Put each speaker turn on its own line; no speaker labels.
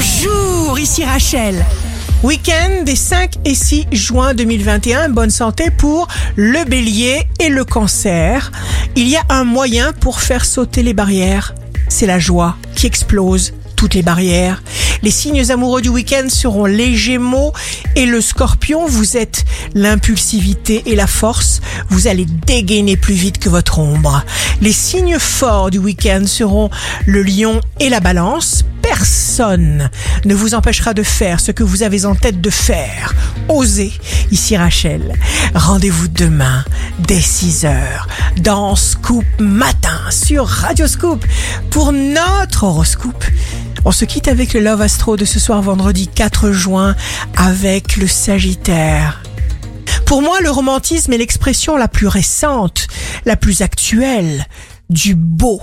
Bonjour, ici Rachel. Week-end des 5 et 6 juin 2021, bonne santé pour le bélier et le cancer. Il y a un moyen pour faire sauter les barrières. C'est la joie qui explose toutes les barrières. Les signes amoureux du week-end seront les gémeaux et le scorpion. Vous êtes l'impulsivité et la force. Vous allez dégainer plus vite que votre ombre. Les signes forts du week-end seront le lion et la balance. Personne ne vous empêchera de faire ce que vous avez en tête de faire. Osez. Ici Rachel. Rendez-vous demain dès 6 heures dans Scoop Matin sur Radio Scoop pour notre horoscope. On se quitte avec le Love Astro de ce soir vendredi 4 juin avec le Sagittaire. Pour moi, le romantisme est l'expression la plus récente, la plus actuelle du beau.